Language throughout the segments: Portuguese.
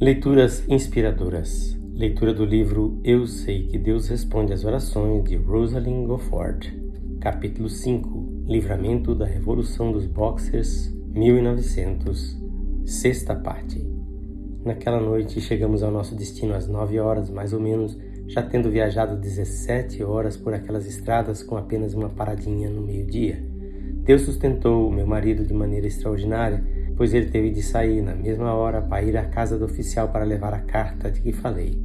Leituras inspiradoras. Leitura do livro Eu Sei que Deus Responde às Orações de Rosalind Gofford. Capítulo 5 Livramento da Revolução dos Boxers, 1900. Sexta parte. Naquela noite chegamos ao nosso destino às nove horas, mais ou menos, já tendo viajado 17 horas por aquelas estradas com apenas uma paradinha no meio-dia. Deus sustentou o meu marido de maneira extraordinária pois ele teve de sair na mesma hora para ir à casa do oficial para levar a carta de que falei.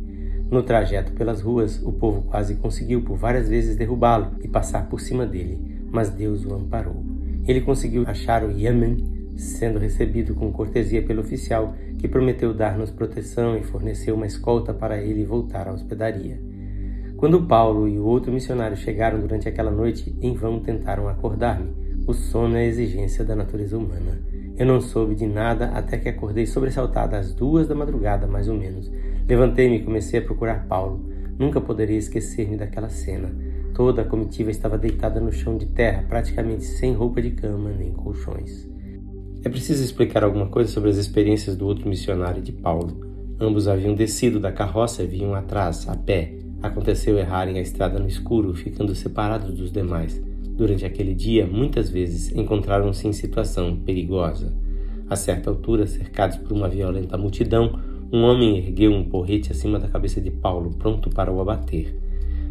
No trajeto pelas ruas, o povo quase conseguiu por várias vezes derrubá-lo e passar por cima dele, mas Deus o amparou. Ele conseguiu achar o Yemen, sendo recebido com cortesia pelo oficial, que prometeu dar-nos proteção e forneceu uma escolta para ele voltar à hospedaria. Quando Paulo e o outro missionário chegaram durante aquela noite, em vão tentaram acordar-me. O sono é exigência da natureza humana. Eu não soube de nada até que acordei sobressaltada às duas da madrugada, mais ou menos. Levantei-me e comecei a procurar Paulo. Nunca poderia esquecer-me daquela cena. Toda a comitiva estava deitada no chão de terra, praticamente sem roupa de cama nem colchões. É preciso explicar alguma coisa sobre as experiências do outro missionário de Paulo. Ambos haviam descido da carroça e vinham atrás, a pé. Aconteceu errarem a estrada no escuro, ficando separados dos demais. Durante aquele dia, muitas vezes encontraram-se em situação perigosa. A certa altura, cercados por uma violenta multidão, um homem ergueu um porrete acima da cabeça de Paulo, pronto para o abater.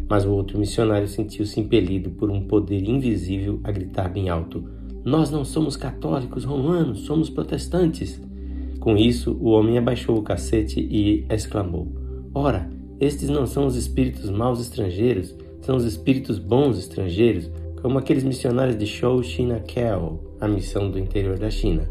Mas o outro missionário sentiu-se impelido por um poder invisível a gritar bem alto: Nós não somos católicos romanos, somos protestantes. Com isso, o homem abaixou o cacete e exclamou: Ora, estes não são os espíritos maus estrangeiros, são os espíritos bons estrangeiros como aqueles missionários de Shou China Kel, a missão do interior da China.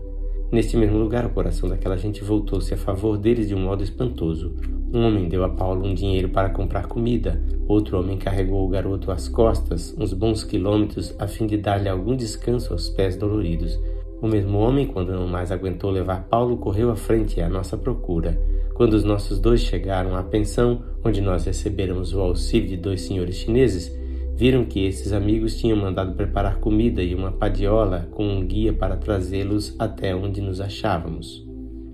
Neste mesmo lugar, o coração daquela gente voltou-se a favor deles de um modo espantoso. Um homem deu a Paulo um dinheiro para comprar comida, outro homem carregou o garoto às costas uns bons quilômetros a fim de dar-lhe algum descanso aos pés doloridos. O mesmo homem, quando não mais aguentou levar Paulo, correu à frente à nossa procura. Quando os nossos dois chegaram à pensão, onde nós recebêramos o auxílio de dois senhores chineses, Viram que esses amigos tinham mandado preparar comida e uma padiola com um guia para trazê-los até onde nos achávamos.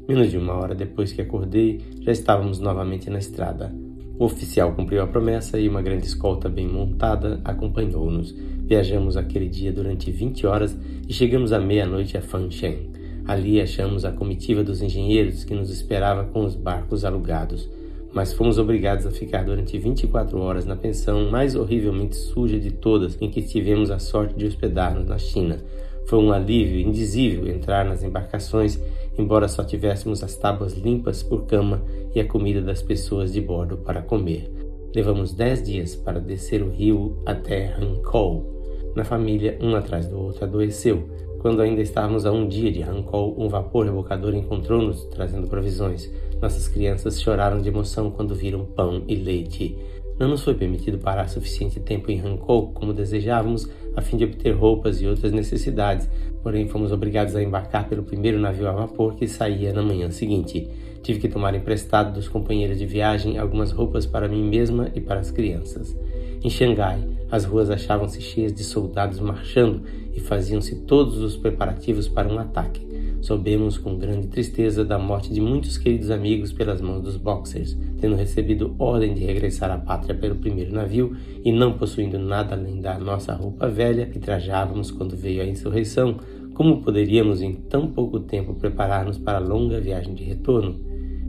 Menos de uma hora depois que acordei, já estávamos novamente na estrada. O oficial cumpriu a promessa e uma grande escolta bem montada acompanhou-nos. Viajamos aquele dia durante 20 horas e chegamos à meia-noite a Fanshen. Ali achamos a comitiva dos engenheiros que nos esperava com os barcos alugados mas fomos obrigados a ficar durante 24 horas na pensão mais horrivelmente suja de todas em que tivemos a sorte de hospedar-nos na China. Foi um alívio indizível entrar nas embarcações, embora só tivéssemos as tábuas limpas por cama e a comida das pessoas de bordo para comer. Levamos dez dias para descer o rio até Hankou. Na família, um atrás do outro adoeceu. Quando ainda estávamos a um dia de Hankou, um vapor rebocador encontrou-nos trazendo provisões. Nossas crianças choraram de emoção quando viram pão e leite. Não nos foi permitido parar suficiente tempo em Hankou como desejávamos, a fim de obter roupas e outras necessidades, porém fomos obrigados a embarcar pelo primeiro navio a vapor que saía na manhã seguinte. Tive que tomar emprestado dos companheiros de viagem algumas roupas para mim mesma e para as crianças. Em Xangai, as ruas achavam-se cheias de soldados marchando e faziam-se todos os preparativos para um ataque. Soubemos com grande tristeza da morte de muitos queridos amigos pelas mãos dos Boxers, tendo recebido ordem de regressar à pátria pelo primeiro navio e não possuindo nada além da nossa roupa velha que trajávamos quando veio a insurreição. Como poderíamos em tão pouco tempo preparar-nos para a longa viagem de retorno?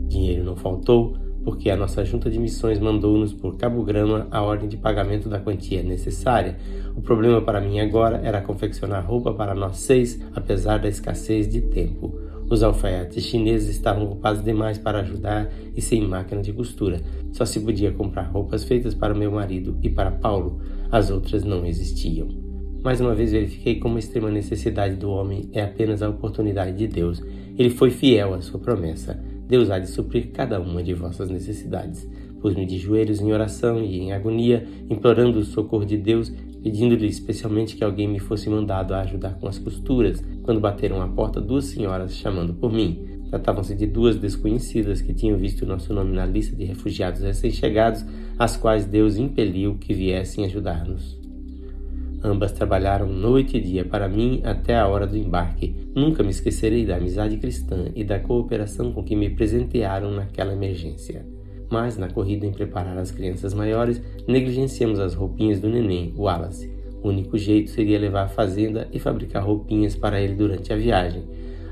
Dinheiro não faltou, porque a nossa junta de missões mandou-nos por Cabo Grama a ordem de pagamento da quantia necessária. O problema para mim agora era confeccionar roupa para nós seis, apesar da escassez de tempo. Os alfaiates chineses estavam ocupados demais para ajudar e sem máquina de costura. Só se podia comprar roupas feitas para meu marido e para Paulo. As outras não existiam. Mais uma vez verifiquei como a extrema necessidade do homem é apenas a oportunidade de Deus. Ele foi fiel à sua promessa. Deus há de suprir cada uma de vossas necessidades. Pus-me de joelhos em oração e em agonia, implorando o socorro de Deus, pedindo-lhe especialmente que alguém me fosse mandado a ajudar com as costuras, quando bateram à porta duas senhoras chamando por mim. Tratavam-se de duas desconhecidas que tinham visto nosso nome na lista de refugiados recém-chegados, as quais Deus impeliu que viessem ajudar-nos. Ambas trabalharam noite e dia para mim até a hora do embarque. Nunca me esquecerei da amizade cristã e da cooperação com que me presentearam naquela emergência. Mas, na corrida em preparar as crianças maiores, negligenciamos as roupinhas do neném, Wallace. O único jeito seria levar à fazenda e fabricar roupinhas para ele durante a viagem.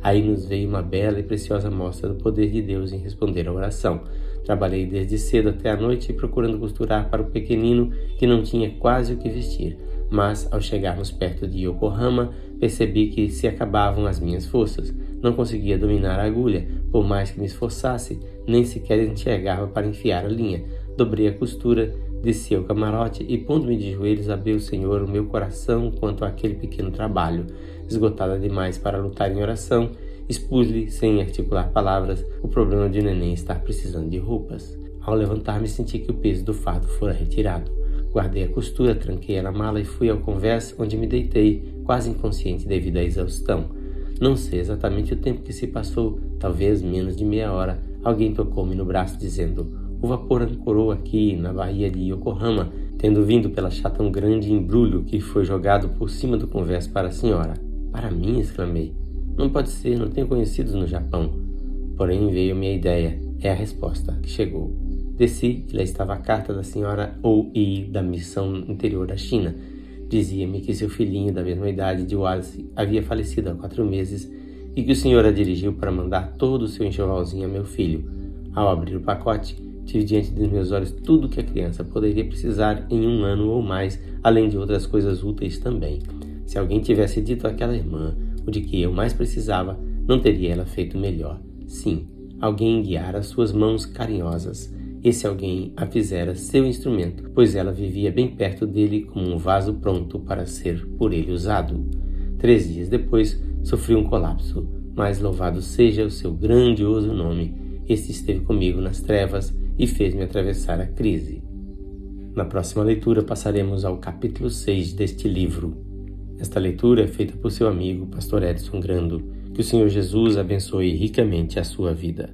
Aí nos veio uma bela e preciosa mostra do poder de Deus em responder à oração. Trabalhei desde cedo até a noite procurando costurar para o pequenino que não tinha quase o que vestir mas ao chegarmos perto de Yokohama, percebi que se acabavam as minhas forças. Não conseguia dominar a agulha, por mais que me esforçasse, nem sequer enxergava para enfiar a linha. Dobrei a costura, desci ao camarote e, pondo-me de joelhos, abri o Senhor o meu coração quanto àquele pequeno trabalho. Esgotada demais para lutar em oração, expus-lhe, sem articular palavras, o problema de neném estar precisando de roupas. Ao levantar-me, senti que o peso do fardo fora retirado. Guardei a costura, tranquei na mala e fui ao convés, onde me deitei, quase inconsciente devido à exaustão. Não sei exatamente o tempo que se passou, talvez menos de meia hora. Alguém tocou-me no braço dizendo: O vapor ancorou aqui na baía de Yokohama, tendo vindo pela chata um grande embrulho que foi jogado por cima do convés para a senhora. Para mim, exclamei. Não pode ser, não tenho conhecidos no Japão. Porém veio minha ideia. É a resposta que chegou. Desci e lá estava a carta da senhora Ou-i da missão interior da China. Dizia-me que seu filhinho da mesma idade de Wallace havia falecido há quatro meses e que o senhor a dirigiu para mandar todo o seu enxovalzinho a meu filho. Ao abrir o pacote, tive diante dos meus olhos tudo que a criança poderia precisar em um ano ou mais, além de outras coisas úteis também. Se alguém tivesse dito àquela irmã o de que eu mais precisava, não teria ela feito melhor. Sim, alguém guiara suas mãos carinhosas esse alguém a fizera seu instrumento, pois ela vivia bem perto dele como um vaso pronto para ser por ele usado. Três dias depois, sofri um colapso, mas louvado seja o seu grandioso nome. Este esteve comigo nas trevas e fez-me atravessar a crise. Na próxima leitura passaremos ao capítulo 6 deste livro. Esta leitura é feita por seu amigo, pastor Edson Grando. Que o Senhor Jesus abençoe ricamente a sua vida.